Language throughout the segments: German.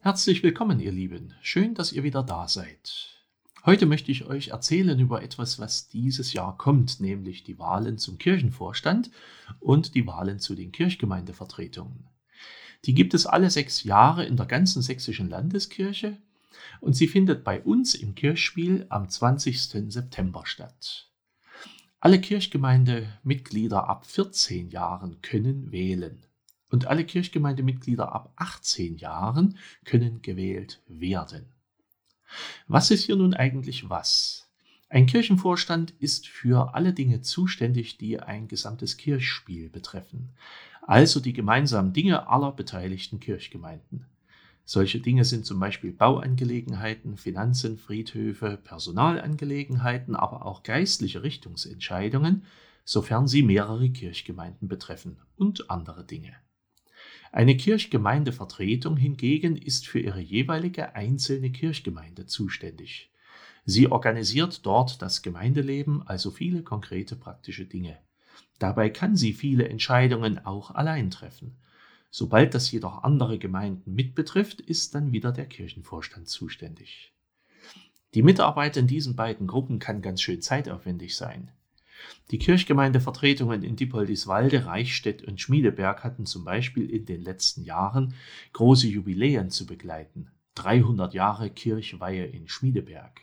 Herzlich willkommen, ihr Lieben. Schön, dass ihr wieder da seid. Heute möchte ich euch erzählen über etwas, was dieses Jahr kommt, nämlich die Wahlen zum Kirchenvorstand und die Wahlen zu den Kirchgemeindevertretungen. Die gibt es alle sechs Jahre in der ganzen sächsischen Landeskirche und sie findet bei uns im Kirchspiel am 20. September statt. Alle Kirchgemeindemitglieder ab 14 Jahren können wählen und alle Kirchgemeindemitglieder ab 18 Jahren können gewählt werden. Was ist hier nun eigentlich was? Ein Kirchenvorstand ist für alle Dinge zuständig, die ein gesamtes Kirchspiel betreffen, also die gemeinsamen Dinge aller beteiligten Kirchgemeinden. Solche Dinge sind zum Beispiel Bauangelegenheiten, Finanzen, Friedhöfe, Personalangelegenheiten, aber auch geistliche Richtungsentscheidungen, sofern sie mehrere Kirchgemeinden betreffen und andere Dinge. Eine Kirchgemeindevertretung hingegen ist für ihre jeweilige einzelne Kirchgemeinde zuständig. Sie organisiert dort das Gemeindeleben, also viele konkrete praktische Dinge. Dabei kann sie viele Entscheidungen auch allein treffen. Sobald das jedoch andere Gemeinden mitbetrifft, ist dann wieder der Kirchenvorstand zuständig. Die Mitarbeit in diesen beiden Gruppen kann ganz schön zeitaufwendig sein. Die Kirchgemeindevertretungen in Dippoldiswalde, Reichstätt und Schmiedeberg hatten zum Beispiel in den letzten Jahren große Jubiläen zu begleiten. 300 Jahre Kirchweihe in Schmiedeberg,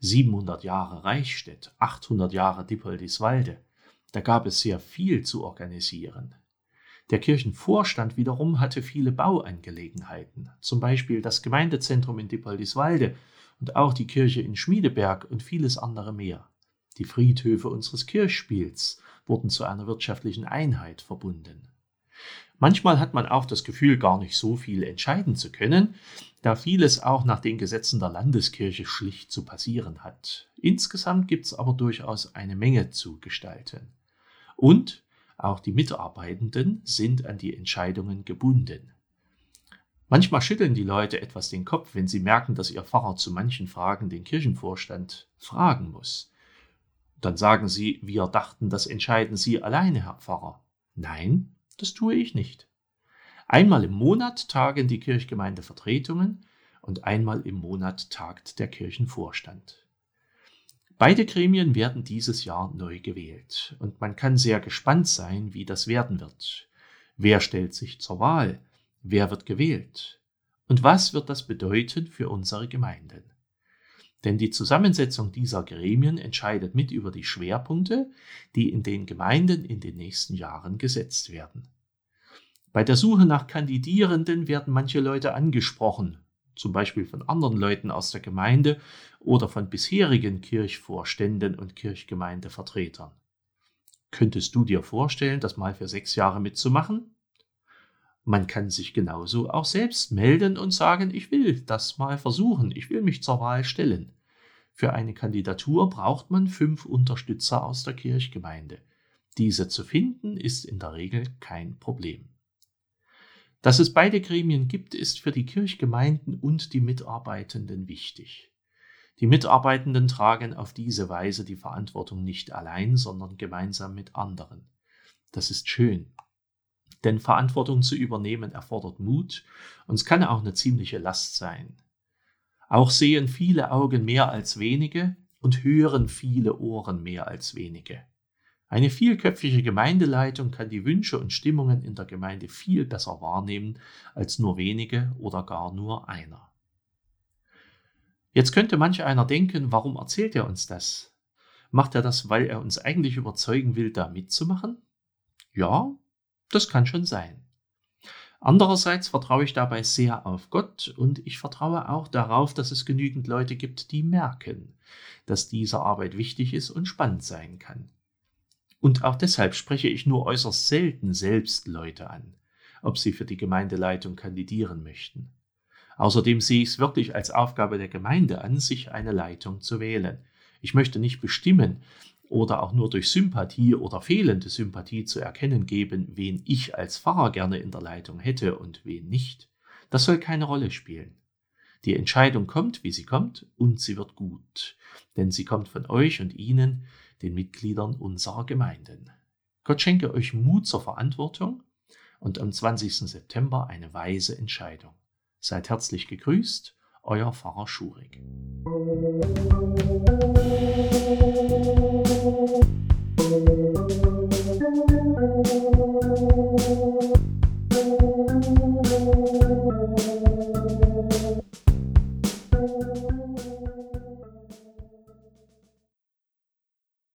700 Jahre Reichstätt, 800 Jahre Dippoldiswalde. Da gab es sehr viel zu organisieren. Der Kirchenvorstand wiederum hatte viele Bauangelegenheiten, zum Beispiel das Gemeindezentrum in Dippoldiswalde und auch die Kirche in Schmiedeberg und vieles andere mehr. Die Friedhöfe unseres Kirchspiels wurden zu einer wirtschaftlichen Einheit verbunden. Manchmal hat man auch das Gefühl, gar nicht so viel entscheiden zu können, da vieles auch nach den Gesetzen der Landeskirche schlicht zu passieren hat. Insgesamt gibt es aber durchaus eine Menge zu gestalten. Und auch die Mitarbeitenden sind an die Entscheidungen gebunden. Manchmal schütteln die Leute etwas den Kopf, wenn sie merken, dass ihr Pfarrer zu manchen Fragen den Kirchenvorstand fragen muss. Dann sagen sie, wir dachten, das entscheiden Sie alleine, Herr Pfarrer. Nein, das tue ich nicht. Einmal im Monat tagen die Kirchgemeindevertretungen und einmal im Monat tagt der Kirchenvorstand. Beide Gremien werden dieses Jahr neu gewählt und man kann sehr gespannt sein, wie das werden wird. Wer stellt sich zur Wahl? Wer wird gewählt? Und was wird das bedeuten für unsere Gemeinden? Denn die Zusammensetzung dieser Gremien entscheidet mit über die Schwerpunkte, die in den Gemeinden in den nächsten Jahren gesetzt werden. Bei der Suche nach Kandidierenden werden manche Leute angesprochen, zum Beispiel von anderen Leuten aus der Gemeinde oder von bisherigen Kirchvorständen und Kirchgemeindevertretern. Könntest du dir vorstellen, das mal für sechs Jahre mitzumachen? Man kann sich genauso auch selbst melden und sagen, ich will das mal versuchen, ich will mich zur Wahl stellen. Für eine Kandidatur braucht man fünf Unterstützer aus der Kirchgemeinde. Diese zu finden ist in der Regel kein Problem. Dass es beide Gremien gibt, ist für die Kirchgemeinden und die Mitarbeitenden wichtig. Die Mitarbeitenden tragen auf diese Weise die Verantwortung nicht allein, sondern gemeinsam mit anderen. Das ist schön. Denn Verantwortung zu übernehmen erfordert Mut und es kann auch eine ziemliche Last sein. Auch sehen viele Augen mehr als wenige und hören viele Ohren mehr als wenige. Eine vielköpfige Gemeindeleitung kann die Wünsche und Stimmungen in der Gemeinde viel besser wahrnehmen als nur wenige oder gar nur einer. Jetzt könnte manch einer denken, warum erzählt er uns das? Macht er das, weil er uns eigentlich überzeugen will, da mitzumachen? Ja, das kann schon sein. Andererseits vertraue ich dabei sehr auf Gott und ich vertraue auch darauf, dass es genügend Leute gibt, die merken, dass diese Arbeit wichtig ist und spannend sein kann. Und auch deshalb spreche ich nur äußerst selten selbst Leute an, ob sie für die Gemeindeleitung kandidieren möchten. Außerdem sehe ich es wirklich als Aufgabe der Gemeinde an, sich eine Leitung zu wählen. Ich möchte nicht bestimmen, oder auch nur durch Sympathie oder fehlende Sympathie zu erkennen geben, wen ich als Pfarrer gerne in der Leitung hätte und wen nicht. Das soll keine Rolle spielen. Die Entscheidung kommt, wie sie kommt, und sie wird gut, denn sie kommt von euch und Ihnen, den Mitgliedern unserer Gemeinden. Gott schenke euch Mut zur Verantwortung und am 20. September eine weise Entscheidung. Seid herzlich gegrüßt, euer Pfarrer Schurig.